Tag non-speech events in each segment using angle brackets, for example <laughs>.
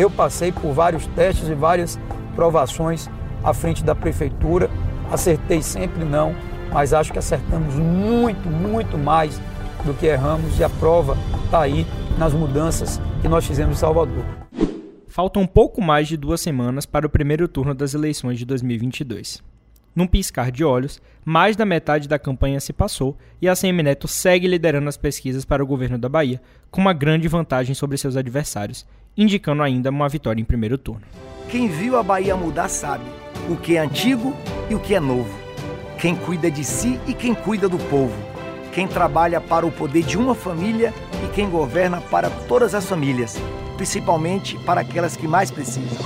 Eu passei por vários testes e várias provações à frente da prefeitura. Acertei sempre não, mas acho que acertamos muito, muito mais do que erramos e a prova está aí nas mudanças que nós fizemos em Salvador. Faltam pouco mais de duas semanas para o primeiro turno das eleições de 2022. Num piscar de olhos, mais da metade da campanha se passou e a Semineto segue liderando as pesquisas para o governo da Bahia, com uma grande vantagem sobre seus adversários, indicando ainda uma vitória em primeiro turno. Quem viu a Bahia mudar sabe o que é antigo e o que é novo. Quem cuida de si e quem cuida do povo. Quem trabalha para o poder de uma família e quem governa para todas as famílias, principalmente para aquelas que mais precisam.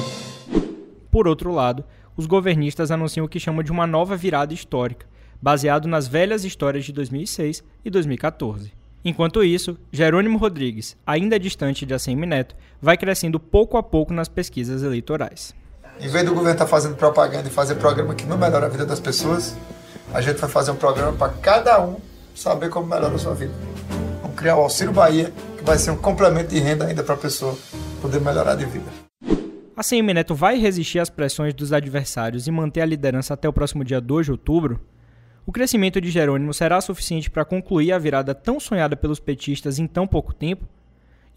Por outro lado, os governistas anunciam o que chamam de uma nova virada histórica, baseado nas velhas histórias de 2006 e 2014. Enquanto isso, Jerônimo Rodrigues, ainda distante de Assemi Neto, vai crescendo pouco a pouco nas pesquisas eleitorais. Em vez do governo estar tá fazendo propaganda e fazer programa que não melhora a vida das pessoas, a gente vai fazer um programa para cada um saber como melhora a sua vida. Vamos criar o Auxílio Bahia, que vai ser um complemento de renda ainda para a pessoa poder melhorar de vida. A CM Neto vai resistir às pressões dos adversários e manter a liderança até o próximo dia 2 de outubro? O crescimento de Jerônimo será suficiente para concluir a virada tão sonhada pelos petistas em tão pouco tempo?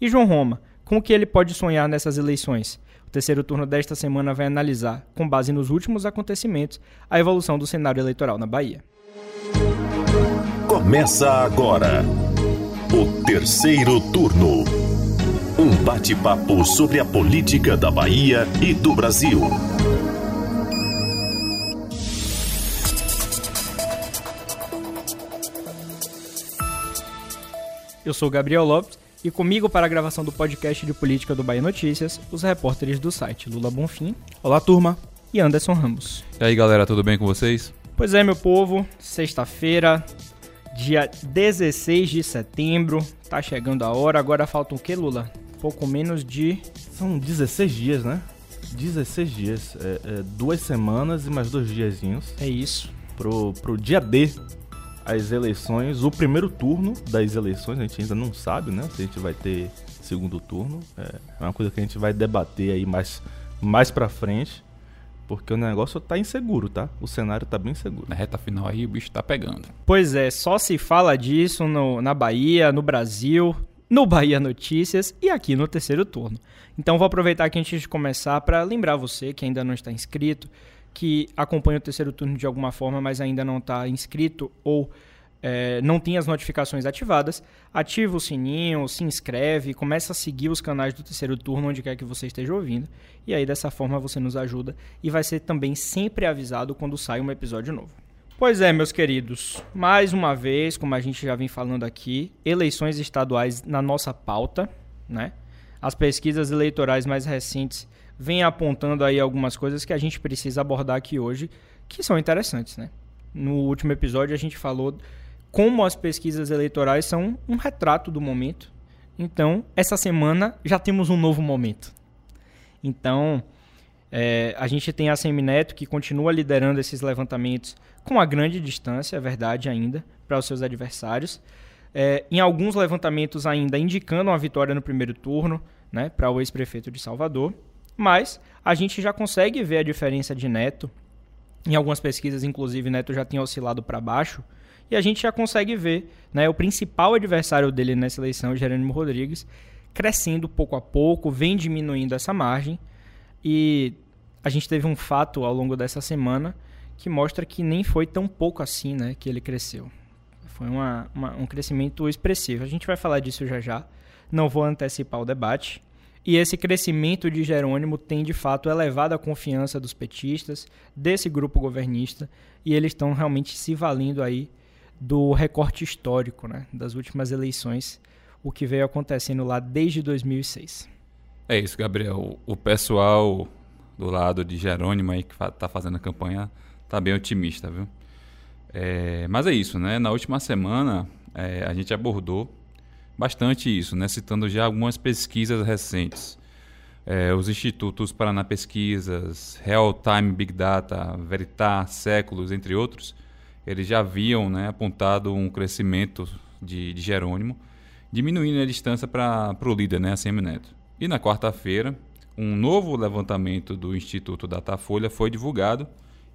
E João Roma, com o que ele pode sonhar nessas eleições? O terceiro turno desta semana vai analisar, com base nos últimos acontecimentos, a evolução do cenário eleitoral na Bahia. Começa agora o terceiro turno. Um bate-papo sobre a política da Bahia e do Brasil. Eu sou Gabriel Lopes e comigo para a gravação do podcast de política do Bahia Notícias, os repórteres do site Lula Bonfim. Olá, turma. E Anderson Ramos. E aí, galera, tudo bem com vocês? Pois é, meu povo, sexta-feira, dia 16 de setembro, tá chegando a hora. Agora falta o que, Lula? Pouco menos de. São 16 dias, né? 16 dias. É, é, duas semanas e mais dois diazinhos. É isso. Pro, pro dia D as eleições, o primeiro turno das eleições, a gente ainda não sabe, né? Se a gente vai ter segundo turno. É uma coisa que a gente vai debater aí mais, mais pra frente. Porque o negócio tá inseguro, tá? O cenário tá bem seguro. Na reta final aí o bicho tá pegando. Pois é, só se fala disso no, na Bahia, no Brasil, no <laughs> Bahia Notícias e aqui no terceiro turno. Então vou aproveitar aqui antes de começar para lembrar você que ainda não está inscrito que acompanha o terceiro turno de alguma forma, mas ainda não está inscrito ou é, não tem as notificações ativadas, ativa o sininho, se inscreve, começa a seguir os canais do terceiro turno onde quer que você esteja ouvindo. E aí dessa forma você nos ajuda e vai ser também sempre avisado quando sai um episódio novo. Pois é, meus queridos, mais uma vez, como a gente já vem falando aqui, eleições estaduais na nossa pauta, né? As pesquisas eleitorais mais recentes vem apontando aí algumas coisas que a gente precisa abordar aqui hoje, que são interessantes, né? No último episódio a gente falou como as pesquisas eleitorais são um retrato do momento. Então, essa semana já temos um novo momento. Então, é, a gente tem a Semineto que continua liderando esses levantamentos com a grande distância, é verdade ainda, para os seus adversários. É, em alguns levantamentos ainda indicando uma vitória no primeiro turno, né, para o ex-prefeito de Salvador. Mas a gente já consegue ver a diferença de Neto. Em algumas pesquisas, inclusive, Neto já tinha oscilado para baixo. E a gente já consegue ver né, o principal adversário dele nessa eleição, Jerônimo Rodrigues, crescendo pouco a pouco, vem diminuindo essa margem. E a gente teve um fato ao longo dessa semana que mostra que nem foi tão pouco assim né, que ele cresceu. Foi uma, uma, um crescimento expressivo. A gente vai falar disso já já. Não vou antecipar o debate. E esse crescimento de Jerônimo tem de fato elevado a confiança dos petistas, desse grupo governista, e eles estão realmente se valendo aí do recorte histórico né, das últimas eleições, o que veio acontecendo lá desde 2006. É isso, Gabriel. O pessoal do lado de Jerônimo aí que está fazendo a campanha está bem otimista, viu? É, mas é isso, né? Na última semana é, a gente abordou bastante isso, né? citando já algumas pesquisas recentes. É, os institutos Paraná Pesquisas, Real Time Big Data, Veritas, Séculos, entre outros, eles já haviam né, apontado um crescimento de, de Jerônimo, diminuindo a distância para o líder, né, ACM Neto. E na quarta-feira, um novo levantamento do Instituto Datafolha foi divulgado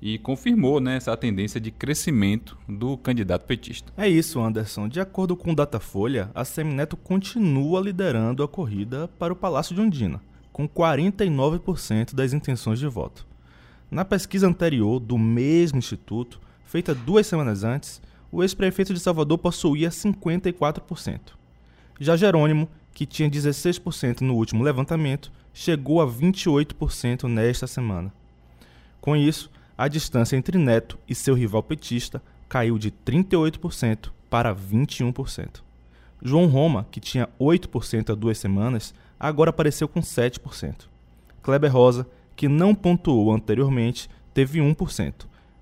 e confirmou né, essa tendência de crescimento do candidato petista. É isso, Anderson. De acordo com o Datafolha, a Semineto continua liderando a corrida para o Palácio de Ondina, com 49% das intenções de voto. Na pesquisa anterior do mesmo instituto, feita duas semanas antes, o ex-prefeito de Salvador possuía 54%. Já Jerônimo, que tinha 16% no último levantamento, chegou a 28% nesta semana. Com isso, a distância entre Neto e seu rival petista caiu de 38% para 21%. João Roma, que tinha 8% há duas semanas, agora apareceu com 7%. Kleber Rosa, que não pontuou anteriormente, teve 1%,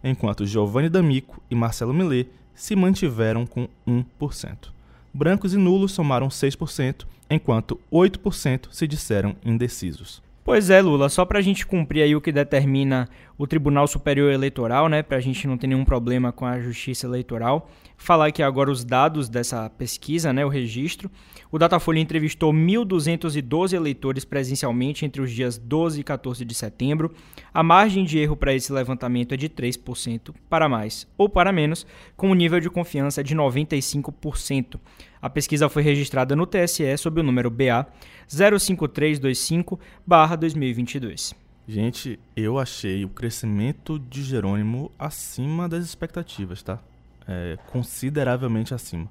enquanto Giovanni D'Amico e Marcelo Millet se mantiveram com 1%. Brancos e nulos somaram 6%, enquanto 8% se disseram indecisos. Pois é, Lula, só para a gente cumprir aí o que determina o Tribunal Superior Eleitoral, né, para a gente não ter nenhum problema com a Justiça Eleitoral, falar aqui agora os dados dessa pesquisa, né, o registro. O Datafolha entrevistou 1.212 eleitores presencialmente entre os dias 12 e 14 de setembro. A margem de erro para esse levantamento é de 3% para mais ou para menos, com um nível de confiança de 95%. A pesquisa foi registrada no TSE sob o número BA 05325-2022. Gente, eu achei o crescimento de Jerônimo acima das expectativas, tá? É, consideravelmente acima.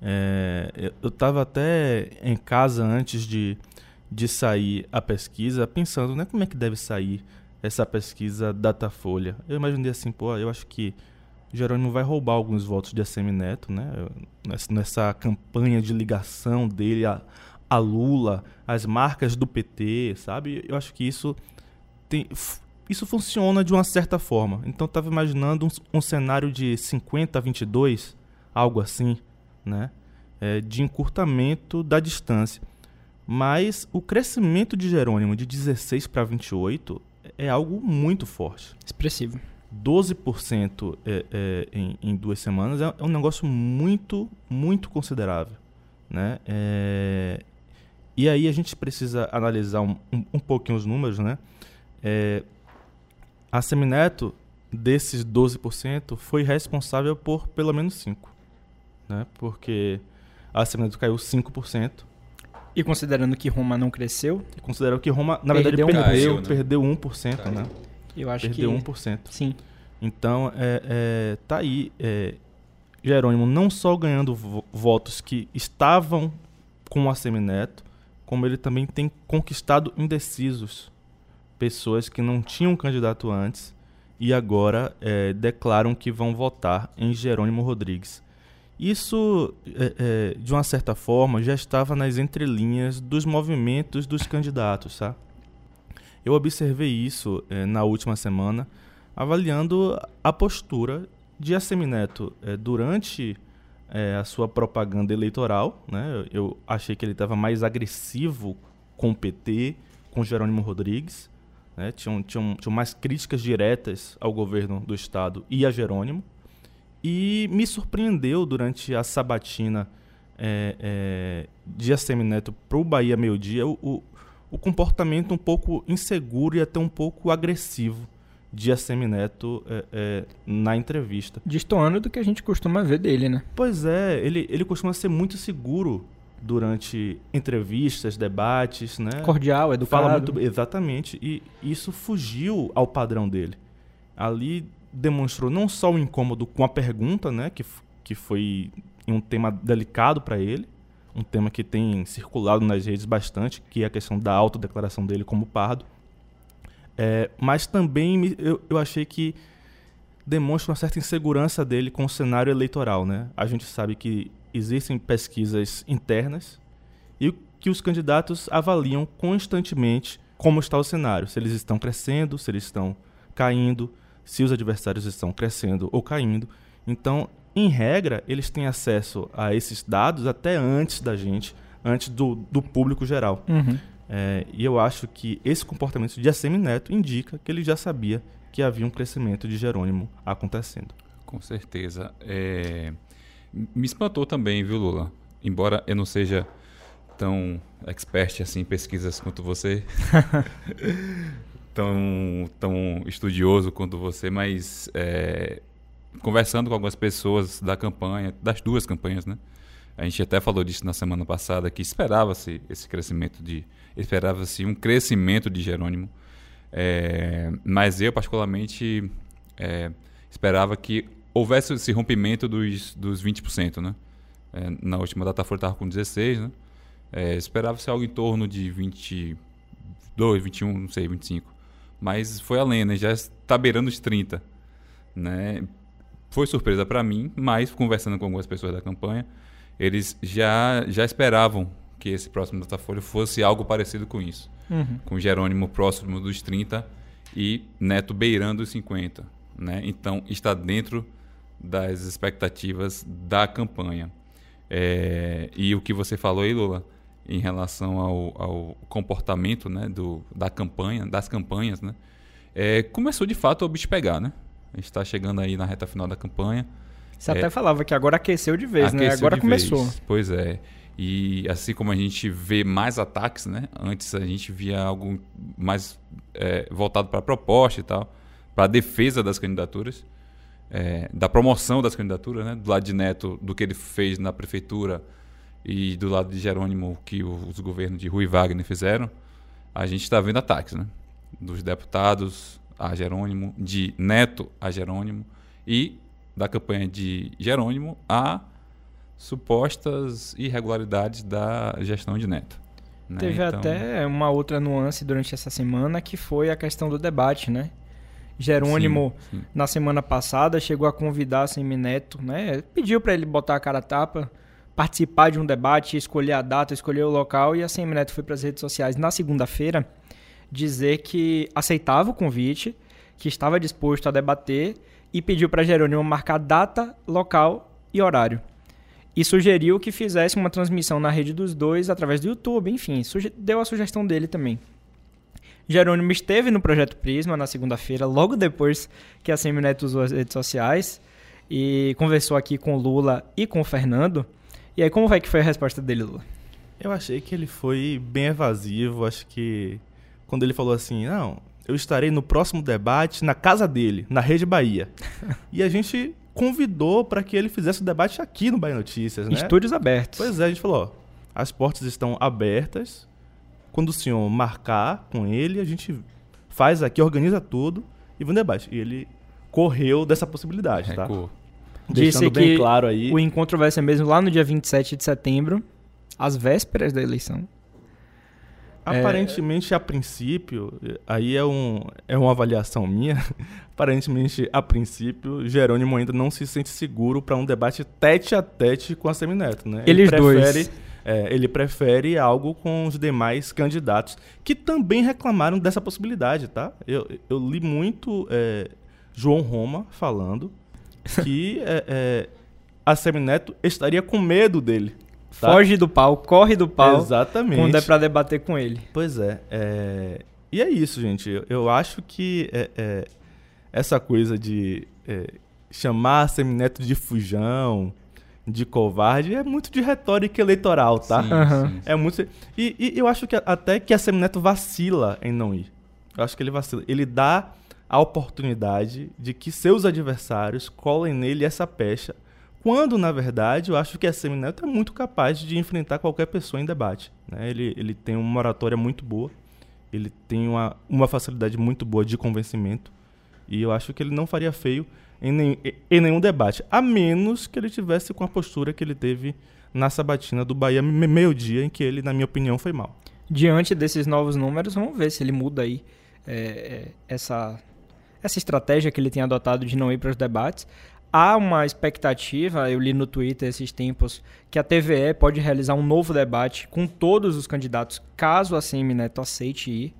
É, eu estava até em casa antes de, de sair a pesquisa, pensando, né, como é que deve sair essa pesquisa Datafolha. Eu imaginei assim, pô, eu acho que Jerônimo vai roubar alguns votos de ACM Neto, né, nessa, campanha de ligação dele a, a Lula, as marcas do PT, sabe? Eu acho que isso tem, isso funciona de uma certa forma. Então, estava imaginando um, um cenário de 50 a 22, algo assim, né? É, de encurtamento da distância. Mas o crescimento de Jerônimo de 16 para 28 é algo muito forte. Expressivo. 12% é, é, em, em, duas semanas é, é, um negócio muito, muito considerável. Né? É, e aí a gente precisa analisar um, um, um pouquinho os números. Né? É, a Semineto, desses 12%, foi responsável por pelo menos 5%. Né? Porque a Semineto caiu 5%. E considerando que Roma não cresceu? E considerando que Roma, na perdeu verdade, perdeu, um, perdeu 1%, caiu. né? Eu acho perdeu que... 1%. Sim. Então, é, é, tá aí. É, Jerônimo não só ganhando votos que estavam com a Semineto, como ele também tem conquistado indecisos. Pessoas que não tinham candidato antes e agora é, declaram que vão votar em Jerônimo Rodrigues. Isso, é, é, de uma certa forma, já estava nas entrelinhas dos movimentos dos candidatos, tá? Eu observei isso é, na última semana, avaliando a postura de Assemineto é, durante é, a sua propaganda eleitoral. Né? Eu achei que ele estava mais agressivo com o PT, com Jerônimo Rodrigues. Né? Tinham, tinham, tinham mais críticas diretas ao governo do Estado e a Jerônimo. E me surpreendeu durante a sabatina é, é, de Assemineto para o Bahia Meio Dia o, o, comportamento um pouco inseguro e até um pouco agressivo de Assemineto é, é, na entrevista. Destoando do que a gente costuma ver dele, né? Pois é, ele, ele costuma ser muito seguro durante entrevistas, debates, né? Cordial, educado. Fala muito, exatamente, e isso fugiu ao padrão dele. Ali demonstrou não só o incômodo com a pergunta, né, que, que foi um tema delicado para ele, um tema que tem circulado nas redes bastante, que é a questão da autodeclaração dele como pardo, é, mas também eu, eu achei que demonstra uma certa insegurança dele com o cenário eleitoral. Né? A gente sabe que existem pesquisas internas e que os candidatos avaliam constantemente como está o cenário, se eles estão crescendo, se eles estão caindo, se os adversários estão crescendo ou caindo. Então, em regra, eles têm acesso a esses dados até antes da gente, antes do, do público geral. Uhum. É, e eu acho que esse comportamento de Assemi Neto indica que ele já sabia que havia um crescimento de Jerônimo acontecendo. Com certeza. É... Me espantou também, viu, Lula? Embora eu não seja tão expert assim em pesquisas quanto você, <laughs> tão, tão estudioso quanto você, mas é, conversando com algumas pessoas da campanha, das duas campanhas, né? A gente até falou disso na semana passada que esperava-se esse crescimento de esperava-se um crescimento de Jerônimo, é, mas eu particularmente é, esperava que houvesse esse rompimento dos, dos 20%, né? É, na última data foi estava com 16, né? É, esperava-se algo em torno de 22, 21, não sei, 25. Mas foi além, né? Já está beirando os 30, né? Foi surpresa para mim, mas conversando com algumas pessoas da campanha, eles já, já esperavam que esse próximo Datafolha fosse algo parecido com isso. Uhum. Com Jerônimo próximo dos 30 e Neto beirando os 50. Né? Então, está dentro das expectativas da campanha. É, e o que você falou aí, Lula, em relação ao, ao comportamento né, do, da campanha, das campanhas, né, é, começou de fato o bicho pegar. Né? A gente está chegando aí na reta final da campanha. Você é, até falava que agora aqueceu de vez, né? aqueceu né? Agora começou. Vez. Pois é. E assim como a gente vê mais ataques, né? Antes a gente via algo mais é, voltado para a proposta e tal, para a defesa das candidaturas, é, da promoção das candidaturas, né? Do lado de Neto, do que ele fez na prefeitura e do lado de Jerônimo, que os governos de Rui Wagner fizeram, a gente está vendo ataques, né? Dos deputados a Jerônimo, de Neto a Jerônimo e da campanha de Jerônimo a supostas irregularidades da gestão de Neto. Né? Teve então... até uma outra nuance durante essa semana que foi a questão do debate, né? Jerônimo, sim, sim. na semana passada, chegou a convidar a Semineto, né? Pediu para ele botar a cara a tapa, participar de um debate, escolher a data, escolher o local, e a Semineto foi para as redes sociais na segunda-feira dizer que aceitava o convite, que estava disposto a debater e pediu para Jerônimo marcar data, local e horário. E sugeriu que fizesse uma transmissão na rede dos dois através do YouTube, enfim, deu a sugestão dele também. Jerônimo esteve no Projeto Prisma na segunda-feira, logo depois que a Semineto usou as redes sociais, e conversou aqui com o Lula e com o Fernando. E aí, como vai que foi a resposta dele, Lula? Eu achei que ele foi bem evasivo, acho que quando ele falou assim, não, eu estarei no próximo debate na casa dele, na Rede Bahia. <laughs> e a gente convidou para que ele fizesse o debate aqui no Bahia Notícias, né? Estúdios abertos. Pois é, a gente falou, ó, as portas estão abertas. Quando o senhor marcar com ele, a gente faz aqui, organiza tudo e vai um debate. E ele correu dessa possibilidade, tá? Disse bem claro aí. O encontro vai ser mesmo lá no dia 27 de setembro, às vésperas da eleição. Aparentemente, é... a princípio, aí é, um, é uma avaliação minha. <laughs> Aparentemente, a princípio, Jerônimo ainda não se sente seguro para um debate tete a tete com a Semineto, né? Eles ele prefere, dois. É, ele prefere algo com os demais candidatos, que também reclamaram dessa possibilidade, tá? Eu, eu li muito é, João Roma falando <laughs> que é, é a Semineto estaria com medo dele. Tá? Foge do pau, corre do pau. Exatamente. Quando é pra debater com ele. Pois é. é... E é isso, gente. Eu, eu acho que é, é, essa coisa de é, chamar Semineto de fujão, de covarde, é muito de retórica eleitoral, tá? Sim, uhum. sim, sim. É muito. E, e, eu acho que até que a Semineto vacila em não ir. Eu acho que ele vacila. Ele dá a oportunidade de que seus adversários colhem nele essa pecha quando, na verdade, eu acho que a Semineto é muito capaz de enfrentar qualquer pessoa em debate. Né? Ele, ele tem uma oratória muito boa, ele tem uma, uma facilidade muito boa de convencimento, e eu acho que ele não faria feio em, nem, em nenhum debate, a menos que ele tivesse com a postura que ele teve na sabatina do Bahia meio-dia, em que ele, na minha opinião, foi mal. Diante desses novos números, vamos ver se ele muda aí é, essa, essa estratégia que ele tem adotado de não ir para os debates há uma expectativa, eu li no Twitter esses tempos, que a TVE pode realizar um novo debate com todos os candidatos, caso a CM Neto aceite ir.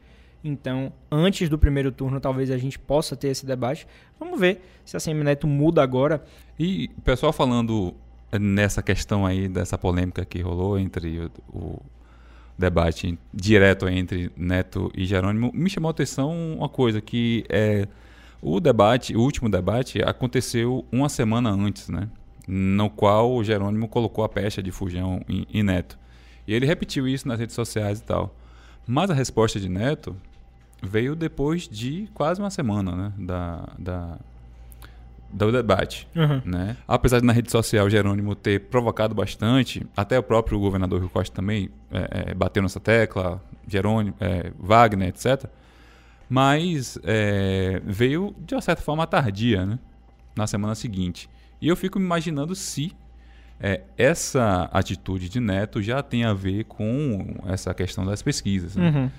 Então, antes do primeiro turno, talvez a gente possa ter esse debate. Vamos ver se a CM Neto muda agora. E o pessoal falando nessa questão aí, dessa polêmica que rolou entre o, o debate direto entre Neto e Jerônimo, me chamou a atenção uma coisa que é o debate, o último debate, aconteceu uma semana antes, né? No qual o Jerônimo colocou a pecha de Fujão em, em Neto. E ele repetiu isso nas redes sociais e tal. Mas a resposta de Neto veio depois de quase uma semana né, da, da, do debate. Uhum. Né? Apesar de na rede social Jerônimo ter provocado bastante, até o próprio governador Rio Costa também é, é, bateu nessa tecla, Jerônimo, é, Wagner, etc. Mas é, veio de uma certa forma tardia, né? na semana seguinte. E eu fico me imaginando se é, essa atitude de Neto já tem a ver com essa questão das pesquisas. Né? Uhum.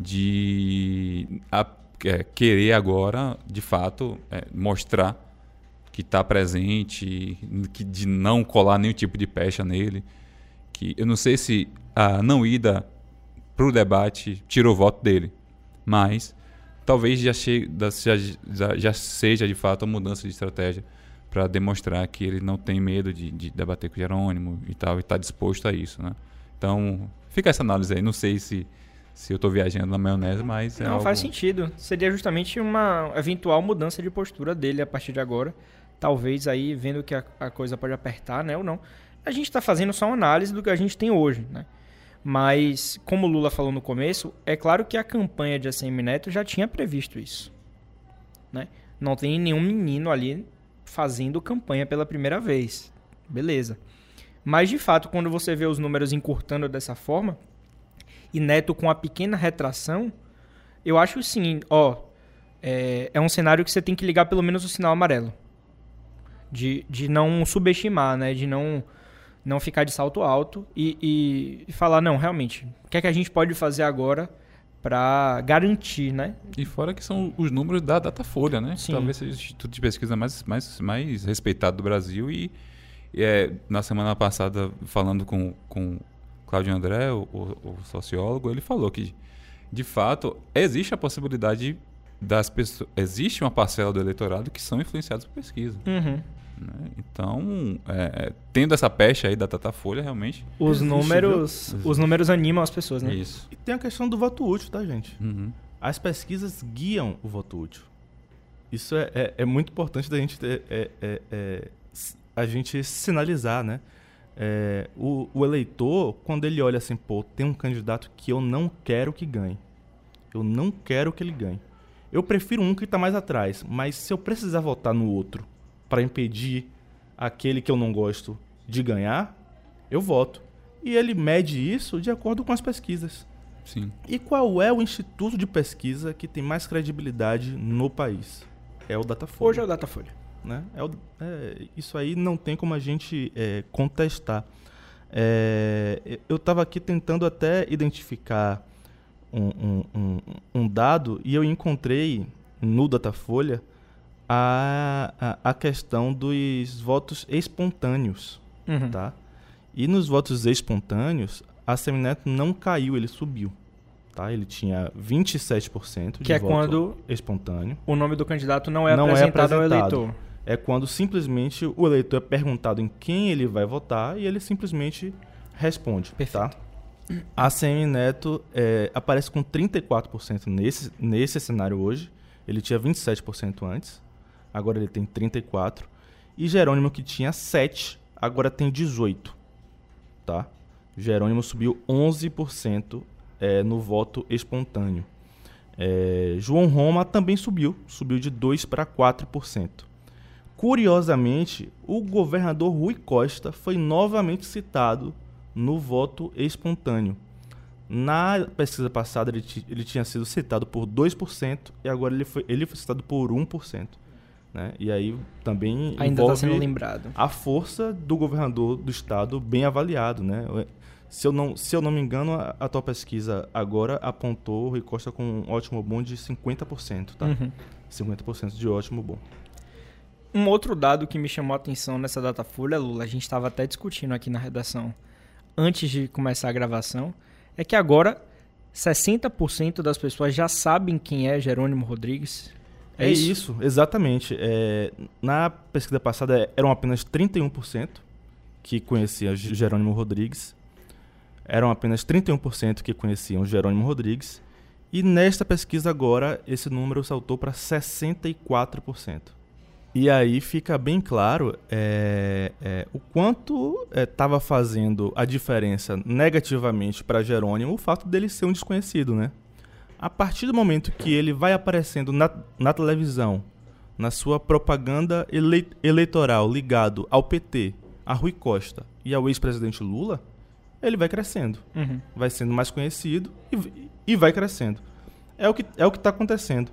De a, é, querer agora, de fato, é, mostrar que está presente, que de não colar nenhum tipo de pecha nele. Que eu não sei se a não ida para o debate tirou o voto dele, mas talvez já, chegue, já, já seja de fato uma mudança de estratégia para demonstrar que ele não tem medo de, de debater com o Jerônimo e tal, e está disposto a isso, né? Então, fica essa análise aí. Não sei se, se eu estou viajando na maionese, mas... É não algo... faz sentido. Seria justamente uma eventual mudança de postura dele a partir de agora. Talvez aí, vendo que a, a coisa pode apertar, né, ou não. A gente está fazendo só uma análise do que a gente tem hoje, né? Mas, como o Lula falou no começo, é claro que a campanha de ACM Neto já tinha previsto isso. Né? Não tem nenhum menino ali fazendo campanha pela primeira vez. Beleza. Mas de fato, quando você vê os números encurtando dessa forma, e Neto com a pequena retração, eu acho sim, ó, é, é um cenário que você tem que ligar pelo menos o sinal amarelo. De, de não subestimar, né? De não, não ficar de salto alto e, e, falar, não, realmente, o que é que a gente pode fazer agora para garantir, né? E fora que são os números da Datafolha, né? Sim. Talvez seja o instituto de pesquisa mais, mais, mais respeitado do Brasil e, e é, na semana passada falando com com Cláudio André, o, o, o, sociólogo, ele falou que de fato existe a possibilidade das pessoas, existe uma parcela do eleitorado que são influenciados por pesquisa. Uhum. Né? Então, é, tendo essa pecha aí da Datafolha, realmente. Os Existe, números, viu? os números animam as pessoas, né? Isso. E tem a questão do voto útil, tá, gente? Uhum. As pesquisas guiam o voto útil. Isso é, é, é muito importante da gente ter, é, é, é, a gente sinalizar, né? É, o, o eleitor, quando ele olha assim, pô, tem um candidato que eu não quero que ganhe. Eu não quero que ele ganhe. Eu prefiro um que está mais atrás, mas se eu precisar votar no outro para impedir aquele que eu não gosto de ganhar, eu voto. E ele mede isso de acordo com as pesquisas. Sim. E qual é o instituto de pesquisa que tem mais credibilidade no país? É o Datafolha. Hoje é o Datafolha. Né? É o- é, isso aí não tem como a gente é, contestar. É, eu estava aqui tentando até identificar um, um- um- dado e eu encontrei no Datafolha a, a, a questão dos votos espontâneos Uhum. tá? E nos votos espontâneos, a Semineto não caiu, ele subiu, tá? Ele tinha 27% de Que é voto quando espontâneo. o nome do candidato não é Não é apresentado ao apresentado. eleitor. É quando simplesmente o eleitor é perguntado em quem ele vai votar e ele simplesmente responde, tá? A Semineto é, aparece com 34% nesse, nesse cenário hoje. Ele tinha 27% antes, agora ele tem 34%. E Jerônimo, que tinha 7%, agora tem 18%. Tá? Jerônimo subiu 11% é, no voto espontâneo. É, João Roma também subiu, subiu de 2% para 4%. Curiosamente, o governador Rui Costa foi novamente citado no voto espontâneo. Na pesquisa passada, ele, ele tinha sido citado por 2% e agora ele foi, ele foi citado por 1%. Né? E aí também Ainda está sendo lembrado. a força do governador do estado bem avaliado, né? Se eu não, se eu não me engano, a, a tua pesquisa agora apontou o Rui Costa com um ótimo bom de 50%, tá? Uhum. 50% de ótimo bom. Um outro dado que me chamou a atenção nessa Datafolha, Lula, a gente estava até discutindo aqui na redação antes de começar a gravação, é que agora 60% das pessoas já sabem quem é Jerônimo Rodrigues. É, isso? exatamente. É, na pesquisa passada eram apenas 31% que conheciam Jerônimo Rodrigues. Eram apenas 31% que conheciam Jerônimo Rodrigues. E nesta pesquisa agora, esse número saltou para 64%. E aí fica bem claro é, é, o quanto estava é, fazendo a diferença negativamente para Jerônimo o fato dele ser um desconhecido, né? A partir do momento que ele vai aparecendo na, na televisão, na sua propaganda ele, eleitoral ligado ao PT, a Rui Costa e ao ex-presidente Lula, ele vai crescendo. Uhum. Vai sendo mais conhecido e, e vai crescendo. É o que é está acontecendo.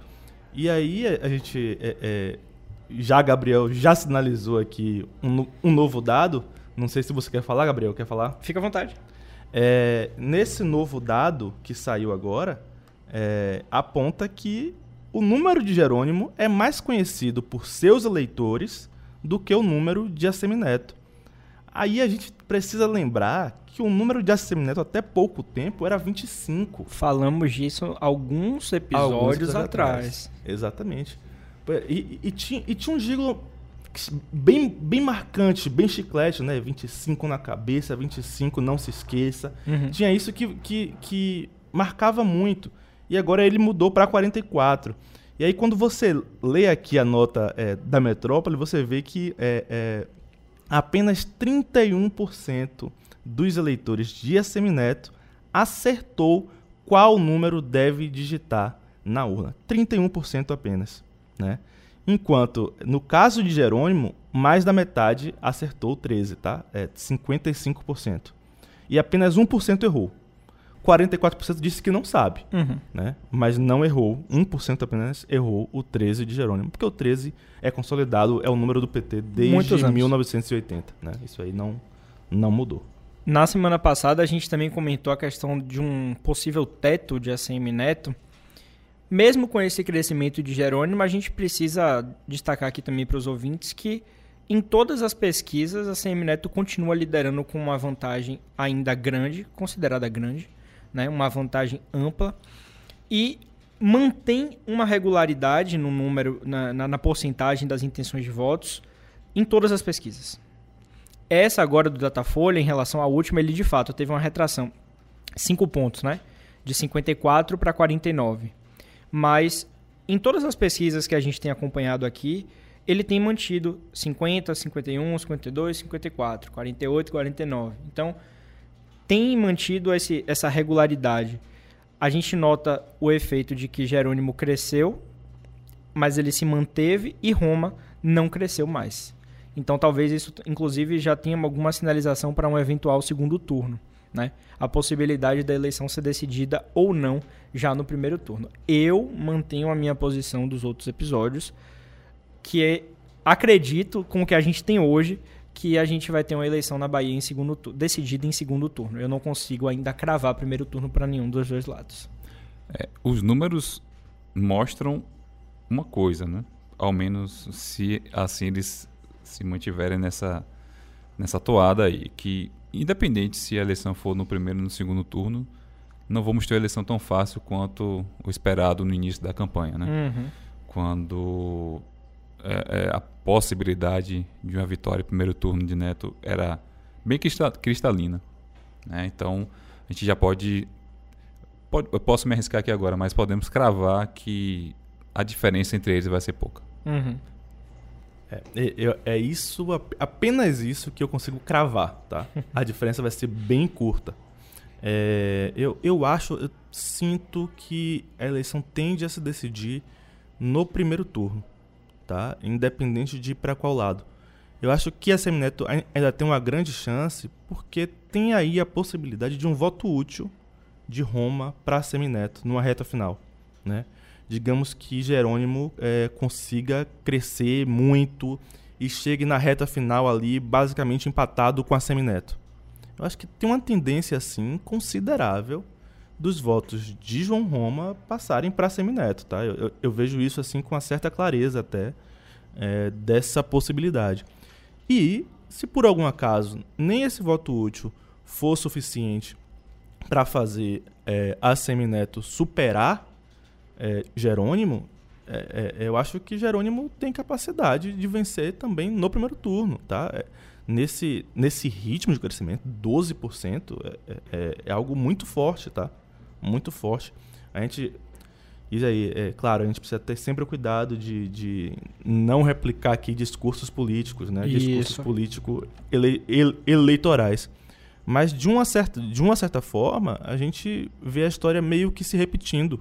E aí a, a gente é, é, já Gabriel já sinalizou aqui um, um, novo dado. Não sei se você quer falar, Gabriel. Quer falar? Fica à vontade. É, nesse novo dado que saiu agora, é, aponta que o número de Jerônimo é mais conhecido por seus eleitores do que o número de Assemineto. Aí a gente precisa lembrar que o número de Assemineto até pouco tempo era 25. Falamos disso alguns episódios, alguns atrás. atrás. Exatamente. E, e, tinha, e tinha um gigolo bem, bem marcante, bem chiclete, né? 25 na cabeça, 25 não se esqueça. Uhum. Tinha isso que, que, que marcava muito. E agora ele mudou para 44. E aí quando você lê aqui a nota é, da metrópole, você vê que é, é, apenas 31% dos eleitores de Assemineto acertou qual número deve digitar na urna. 31% apenas. Né? Enquanto, no caso de Jerônimo, mais da metade acertou 13, tá? É 55%. E apenas 1% errou. 44% disse que não sabe, uhum. né? Mas não errou. 1% apenas errou o 13 de Jerônimo, porque o 13 é consolidado, é o número do PT desde 1980, né? Isso aí não não mudou. Na semana passada a gente também comentou a questão de um possível teto de ACM Neto mesmo com esse crescimento de Jerônimo, a gente precisa destacar aqui também para os ouvintes que em todas as pesquisas a CM Neto continua liderando com uma vantagem ainda grande, considerada grande, né? uma vantagem ampla, e mantém uma regularidade no número, na, na, na porcentagem das intenções de votos em todas as pesquisas. Essa agora do Datafolha, em relação à última, ele de fato teve uma retração. 5 pontos, né? De 54 para 49 mas em todas as pesquisas que a gente tem acompanhado aqui, ele tem mantido 50, 51, 52, 54, 48, 49. Então, tem mantido esse, essa regularidade. A gente nota o efeito de que Jerônimo cresceu, mas ele se manteve e Roma não cresceu mais. Então, talvez isso, inclusive, já tenha alguma sinalização para um eventual segundo turno né, a possibilidade da eleição ser decidida ou não já no primeiro turno. Eu mantenho a minha posição dos outros episódios, que é, acredito com o que a gente tem hoje, que a gente vai ter uma eleição na Bahia em segundo decidida em segundo turno. Eu não consigo ainda cravar primeiro turno para nenhum dos dois lados. É, os números mostram uma coisa, né? Ao menos se assim eles se mantiverem nessa nessa toada aí, que independente se a eleição for no primeiro ou no segundo turno, não vamos ter uma eleição tão fácil quanto o esperado no início da campanha, né? Uhum. Quando é, é, a possibilidade de uma vitória em primeiro turno de Neto era bem cristalina, né? Então a gente já pode, pode, eu posso me arriscar aqui agora, mas podemos cravar que a diferença entre eles vai ser pouca. Uhum. É, é, é, isso, apenas isso que eu consigo cravar, tá? A <laughs> diferença vai ser bem curta. É, eu, eu acho, eu sinto que a eleição tende a se decidir no primeiro turno, tá? Independente de ir para qual lado. Eu acho que a Semineto ainda tem uma grande chance porque tem aí a possibilidade de um voto útil de Roma para Semineto numa reta final, né? Digamos que Jerônimo é, consiga crescer muito e chegue na reta final ali basicamente empatado com a Semineto. Eu acho que tem uma tendência assim considerável dos votos de João Roma passarem para Semineto, tá? Eu, eu, eu, vejo isso assim com uma certa clareza até é, dessa possibilidade. E se por algum acaso nem esse voto útil for suficiente para fazer é, a Semineto superar é, Jerônimo, é, é, eu acho que Jerônimo tem capacidade de vencer também no primeiro turno, tá? É, nesse, nesse ritmo de crescimento, 12% é, é, é, algo muito forte, tá? Muito forte. A gente E aí, é claro, a gente precisa ter sempre o cuidado de, de não replicar aqui discursos políticos, né? Discursos Isso. políticos ele, ele- eleitorais. Mas de uma, certa, de uma certa forma, a gente vê a história meio que se repetindo.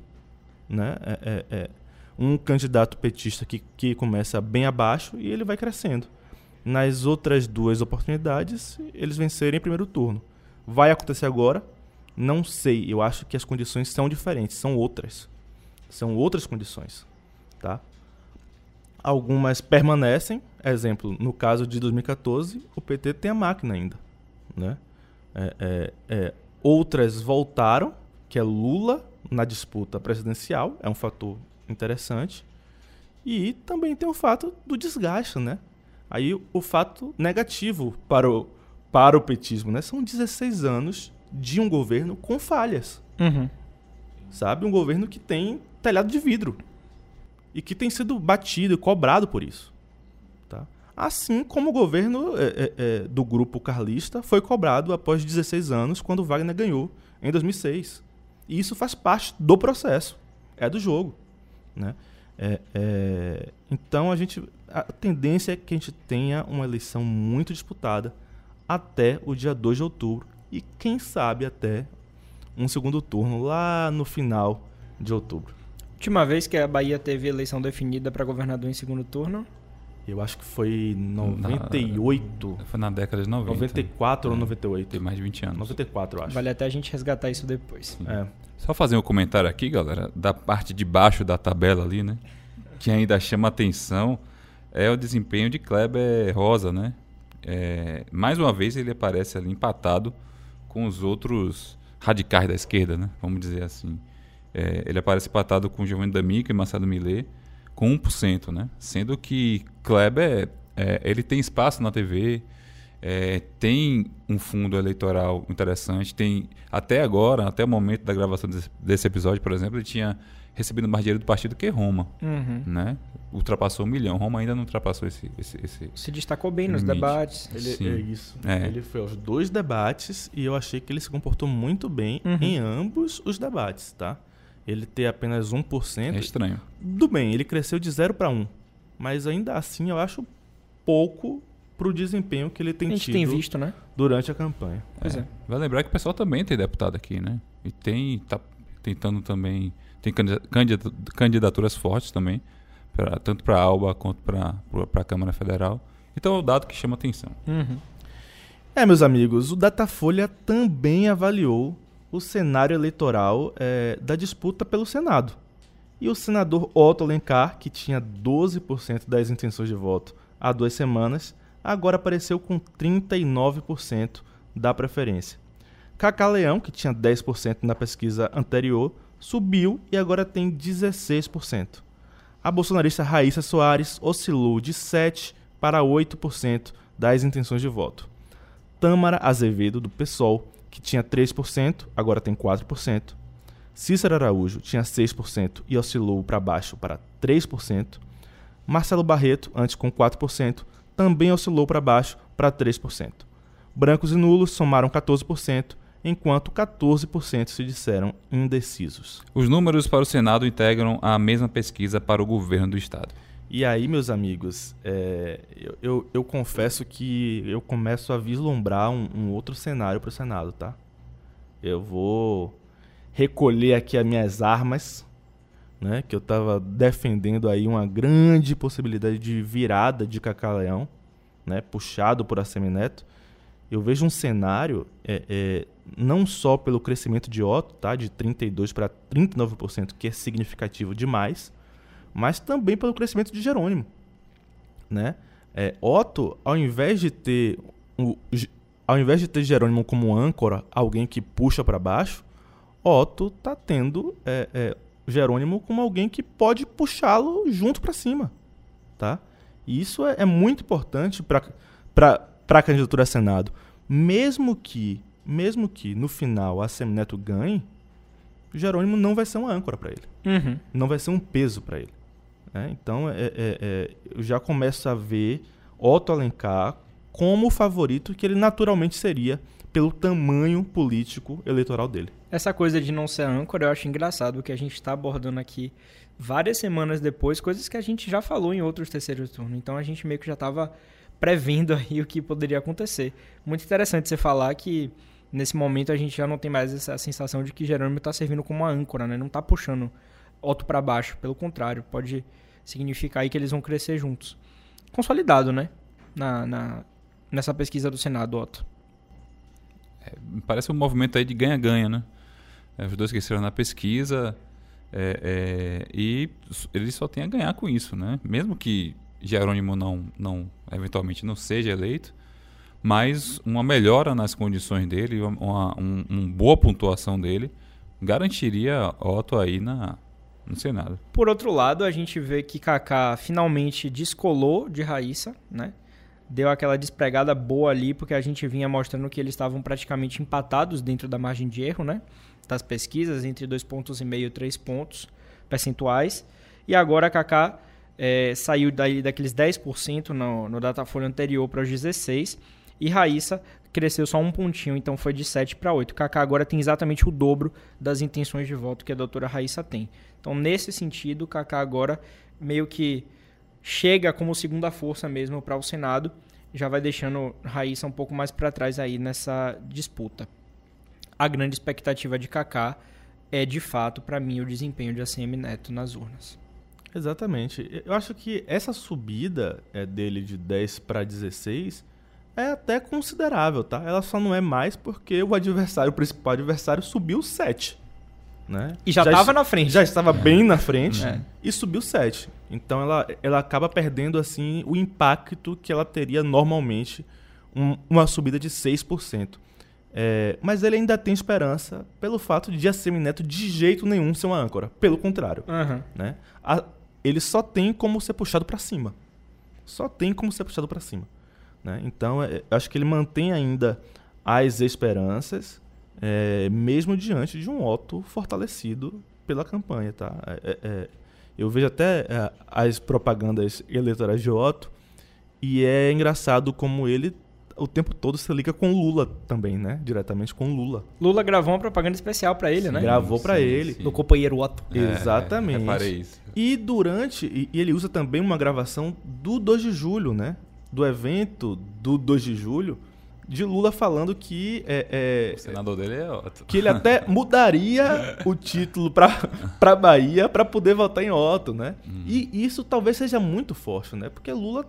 Né? É, é- é um candidato petista que, que começa bem abaixo e ele vai crescendo. Nas outras duas oportunidades, eles vencerem em primeiro turno. Vai acontecer agora? Não sei. Eu acho que as condições são diferentes, são outras. São outras condições. Tá? Algumas permanecem. Exemplo, no caso de 2014, o PT tem a máquina ainda. Né? É, é, é, outras voltaram, que é Lula na disputa presidencial, é um fator interessante. E também tem o fato do desgaste, né? Aí o fato negativo para o, para o petismo, né? São 16 anos de um governo com falhas, Uhum. sabe? Um governo que tem telhado de vidro e que tem sido batido e cobrado por isso, tá? Assim como o governo é, é, é, do grupo carlista foi cobrado após 16 anos, quando Wagner ganhou em 2006. E isso faz parte do processo, é do jogo, né? É, é, então a gente a tendência é que a gente tenha uma eleição muito disputada até o dia 2 de outubro e quem sabe até um segundo turno lá no final de outubro. Última vez que a Bahia teve eleição definida para governador em segundo turno. Eu acho que foi 98, Foi na década de 90. 94 ou É. 98. Tem mais de 20 anos. 94, eu acho. Vale até a gente resgatar isso depois. É. Só fazer um comentário aqui, galera, da parte de baixo da tabela ali, né? Que ainda chama atenção é o desempenho de Kleber Rosa, né? É, mais uma vez ele aparece ali empatado com os outros radicais da esquerda, né? Vamos dizer assim. É, ele aparece empatado com Giovanni D'Amico e Marcelo Millet com 1%, né? Sendo que Kleber, é, ele tem espaço na TV, é, tem um fundo eleitoral interessante, tem até agora, até o momento da gravação desse, desse episódio, por exemplo, ele tinha recebido mais dinheiro do partido que Roma, Uhum. né? Ultrapassou um milhão. Roma ainda não ultrapassou esse, esse, esse- Se destacou bem nos Limite. debates. Ele, Sim. é isso. É. Ele foi aos dois debates e eu achei que ele se comportou muito bem Uhum. em ambos os debates, tá? Ele ter apenas 1%. É estranho. Tudo bem, ele cresceu de 0 para 1. Mas ainda assim eu acho pouco pro desempenho que ele A tem gente tido tem visto, né? durante a campanha. Pois é. Vai lembrar que o pessoal também tem deputado aqui, né? E tem tá tentando também tem candida- candida- candidaturas fortes também, pra, tanto para a Alba quanto para a Câmara Federal. Então é um dado que chama atenção. Uhum. É, meus amigos, o Datafolha também avaliou o cenário eleitoral eh, da disputa pelo Senado. E o senador Otto Alencar, que tinha 12% das intenções de voto há duas semanas, agora apareceu com 39% da preferência. Cacá Leão, que tinha 10% na pesquisa anterior, subiu e agora tem 16%. A bolsonarista Raíssa Soares oscilou de 7% para 8% das intenções de voto. Tâmara Azevedo, do PSOL, que tinha 3%, agora tem 4%. Cícero Araújo tinha 6% e oscilou para baixo para 3%. Marcelo Barreto, antes com 4%, também oscilou para baixo para 3%. Brancos e nulos somaram 14%, enquanto 14% se disseram indecisos. Os números para o Senado integram a mesma pesquisa para o governo do estado. E aí, meus amigos, é, eu, eu, eu confesso que eu começo a vislumbrar um, um outro cenário para o Senado, tá? Eu vou recolher aqui as minhas armas, né? Que eu estava defendendo aí uma grande possibilidade de virada de Cacaleão, né? Puxado por Assemineto. Eu vejo um cenário, é, é, não só pelo crescimento de Otto, tá? De 32% para 39%, que é significativo demais, mas também pelo crescimento de Jerônimo. Né? É, Otto, ao invés de ter o, ao invés de ter Jerônimo como âncora, alguém que puxa para baixo, Otto tá tendo é, é, Jerônimo como alguém que pode puxá-lo junto para cima, tá? E isso é, é muito importante para a candidatura a Senado, mesmo que mesmo que no final a Semineto ganhe, Jerônimo não vai ser uma âncora para ele, Uhum. não vai ser um peso para ele. Né? Então é, é, é, eu já começo a ver Otto Alencar como o favorito que ele naturalmente seria pelo tamanho político eleitoral dele. Essa coisa de não ser âncora eu acho engraçado, que a gente está abordando aqui várias semanas depois, coisas que a gente já falou em outros terceiros turnos. Então a gente meio que já estava prevendo <laughs> aí o que poderia acontecer. Muito interessante você falar que nesse momento a gente já não tem mais essa sensação de que Jerônimo está servindo como uma âncora, né? Não está puxando Otto para baixo, pelo contrário, pode significar aí que eles vão crescer juntos. Consolidado, né? Na, na nessa pesquisa do Senado, Otto. É, parece um movimento aí de ganha-ganha, né? É, os dois cresceram na pesquisa é, é, e eles só têm a ganhar com isso, né? Mesmo que Jerônimo não, não eventualmente não seja eleito, mas uma melhora nas condições dele, uma, uma, uma boa pontuação dele, garantiria Otto aí na, no Senado. Por outro lado, a gente vê que Kaká finalmente descolou de Raíssa, né? Deu aquela despregada boa ali, porque a gente vinha mostrando que eles estavam praticamente empatados dentro da margem de erro, né? Das pesquisas, entre dois pontos e meio e três pontos percentuais. E agora Kaká é, saiu daí daqueles 10% no, no Datafolha anterior para os 16% e Raíssa cresceu só um pontinho, então foi de 7 para 8. Kaká agora tem exatamente o dobro das intenções de voto que a doutora Raíssa tem. Então, nesse sentido, Kaká agora meio que chega como segunda força mesmo para o Senado, já vai deixando Raíssa um pouco mais para trás aí nessa disputa. A grande expectativa de Kaká é, de fato, para mim, o desempenho de ACM Neto nas urnas. Exatamente. Eu acho que essa subida é, dele de 10 para 16 é até considerável, tá? Ela só não é mais porque o adversário, o principal adversário, subiu 7. Né? E já estava na frente. Já estava bem na frente é. e subiu 7. Então ela, ela acaba perdendo assim o impacto que ela teria normalmente um, uma subida de 6%. É, mas ele ainda tem esperança pelo fato de Assemi Neto de jeito nenhum ser uma âncora. Pelo contrário. Uhum. Né? A, ele só tem como ser puxado para cima. Só tem como ser puxado para cima. Né? Então, é, acho que ele mantém ainda as esperanças, é, mesmo diante de um Otto fortalecido pela campanha. Tá? É, é, é eu vejo até é, as propagandas eleitorais de Otto e é engraçado como ele o tempo todo se liga com Lula também, né? Diretamente com Lula. Lula gravou uma propaganda especial para ele, sim, né? Gravou para ele. Do companheiro Otto. É, Exatamente. Reparei isso. E durante. E ele usa também uma gravação do 2 de julho, né? Do evento do 2 de julho de Lula falando que é, é, o senador dele é Otto. que ele até <laughs> mudaria o título para para Bahia para poder votar em Otto, né? Hum. E isso talvez seja muito forte, né? Porque Lula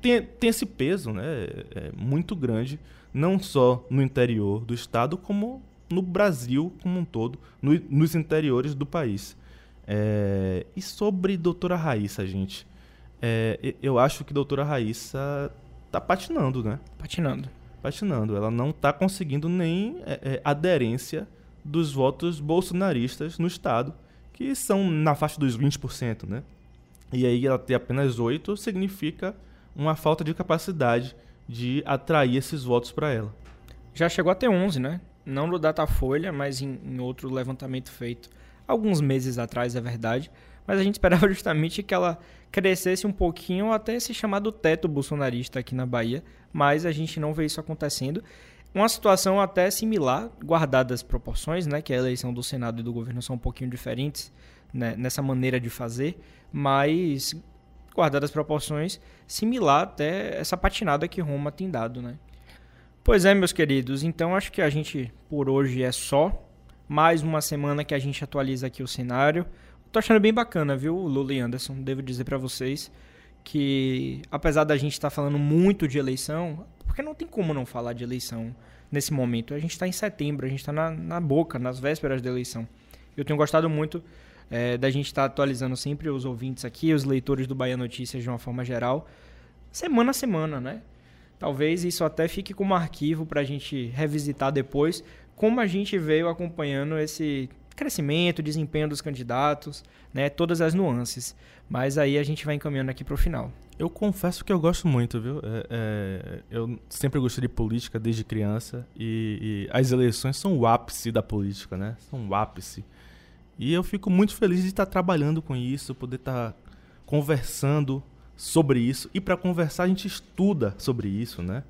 tem, tem esse peso, né? É muito grande, não só no interior do estado, como no Brasil como um todo, no, nos interiores do país. É, e sobre doutora Raíssa, gente, é, eu acho que a doutora Raíssa tá patinando, né? Patinando. Patinando. Ela não tá conseguindo nem é, é, aderência dos votos bolsonaristas no Estado, que são na faixa dos 20%, né? E aí ela ter apenas 8 significa uma falta de capacidade de atrair esses votos para ela. Já chegou a ter 11, né? Não no Datafolha, mas em, em outro levantamento feito alguns meses atrás, é verdade. Mas a gente esperava <laughs> justamente que ela crescesse um pouquinho até esse chamado teto bolsonarista aqui na Bahia, mas a gente não vê isso acontecendo. Uma situação até similar, guardadas as proporções, né, que a eleição do Senado e do governo são um pouquinho diferentes né, nessa maneira de fazer, mas guardadas as proporções, similar até essa patinada que Roma tem dado, né? Pois é, meus queridos, então acho que a gente por hoje é só. Mais uma semana que a gente atualiza aqui o cenário. Tô achando bem bacana, viu, Lula e Anderson? Devo dizer para vocês que, apesar da gente estar tá falando muito de eleição, porque não tem como não falar de eleição nesse momento. A gente está em setembro, a gente está na, na, boca, nas vésperas da eleição. Eu tenho gostado muito é, da gente estar tá atualizando sempre os ouvintes aqui, os leitores do Bahia Notícias de uma forma geral, semana a semana, né? Talvez isso até fique como arquivo para a gente revisitar depois, como a gente veio acompanhando esse crescimento, desempenho dos candidatos, né, todas as nuances. Mas aí a gente vai encaminhando aqui para o final. Eu confesso que eu gosto muito, viu? É, é, eu sempre gostei de política desde criança e, e, as eleições são o ápice da política, né? São o ápice. E eu fico muito feliz de estar trabalhando com isso, poder estar conversando sobre isso. E para conversar a gente estuda sobre isso, né?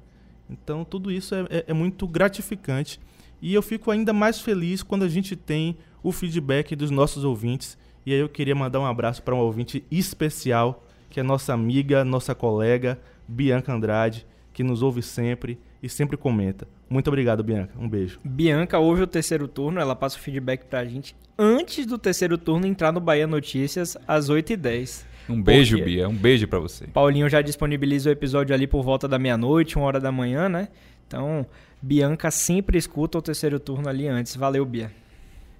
Então, tudo isso é, é, é muito gratificante. E eu fico ainda mais feliz quando a gente tem o feedback dos nossos ouvintes. E aí eu queria mandar um abraço para um ouvinte especial, que é nossa amiga, nossa colega, Bianca Andrade, que nos ouve sempre e sempre comenta. Muito obrigado, Bianca. Um beijo. Bianca ouve o terceiro turno, ela passa o feedback pra gente antes do terceiro turno entrar no Bahia Notícias às 8h10. Um beijo, Porque Bia. Um beijo para você. Paulinho já disponibiliza o episódio ali por volta da meia-noite, uma hora da manhã, né? Então, Bianca sempre escuta o terceiro turno ali antes. Valeu, Bia.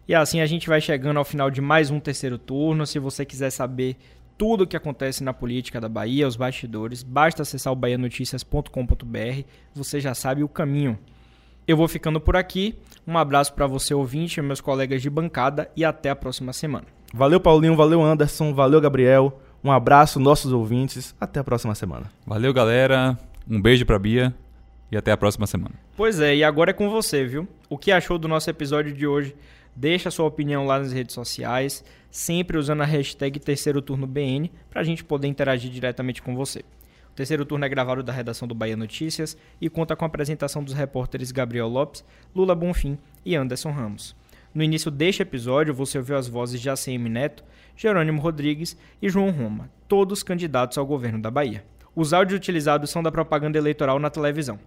E assim a gente vai chegando ao final de mais um terceiro turno. Se você quiser saber tudo o que acontece na política da Bahia, os bastidores, basta acessar o bahianoticias.com.br. Você já sabe o caminho. Eu vou ficando por aqui. Um abraço para você, ouvinte, meus colegas de bancada e até a próxima semana. Valeu, Paulinho. Valeu, Anderson. Valeu, Gabriel. Um abraço, nossos ouvintes. Até a próxima semana. Valeu, galera. Um beijo pra Bia e até a próxima semana. Pois é, e agora é com você, viu? O que achou do nosso episódio de hoje? Deixa sua opinião lá nas redes sociais, sempre usando a hashtag Terceiro Turno BN para a gente poder interagir diretamente com você. O Terceiro Turno é gravado da redação do Bahia Notícias e conta com a apresentação dos repórteres Gabriel Lopes, Lula Bonfim e Anderson Ramos. No início deste episódio, você ouviu as vozes de ACM Neto, Jerônimo Rodrigues e João Roma, todos candidatos ao governo da Bahia. Os áudios utilizados são da propaganda eleitoral na televisão.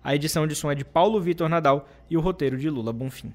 A edição de som é de Paulo Vitor Nadal e o roteiro de Lula Bonfim.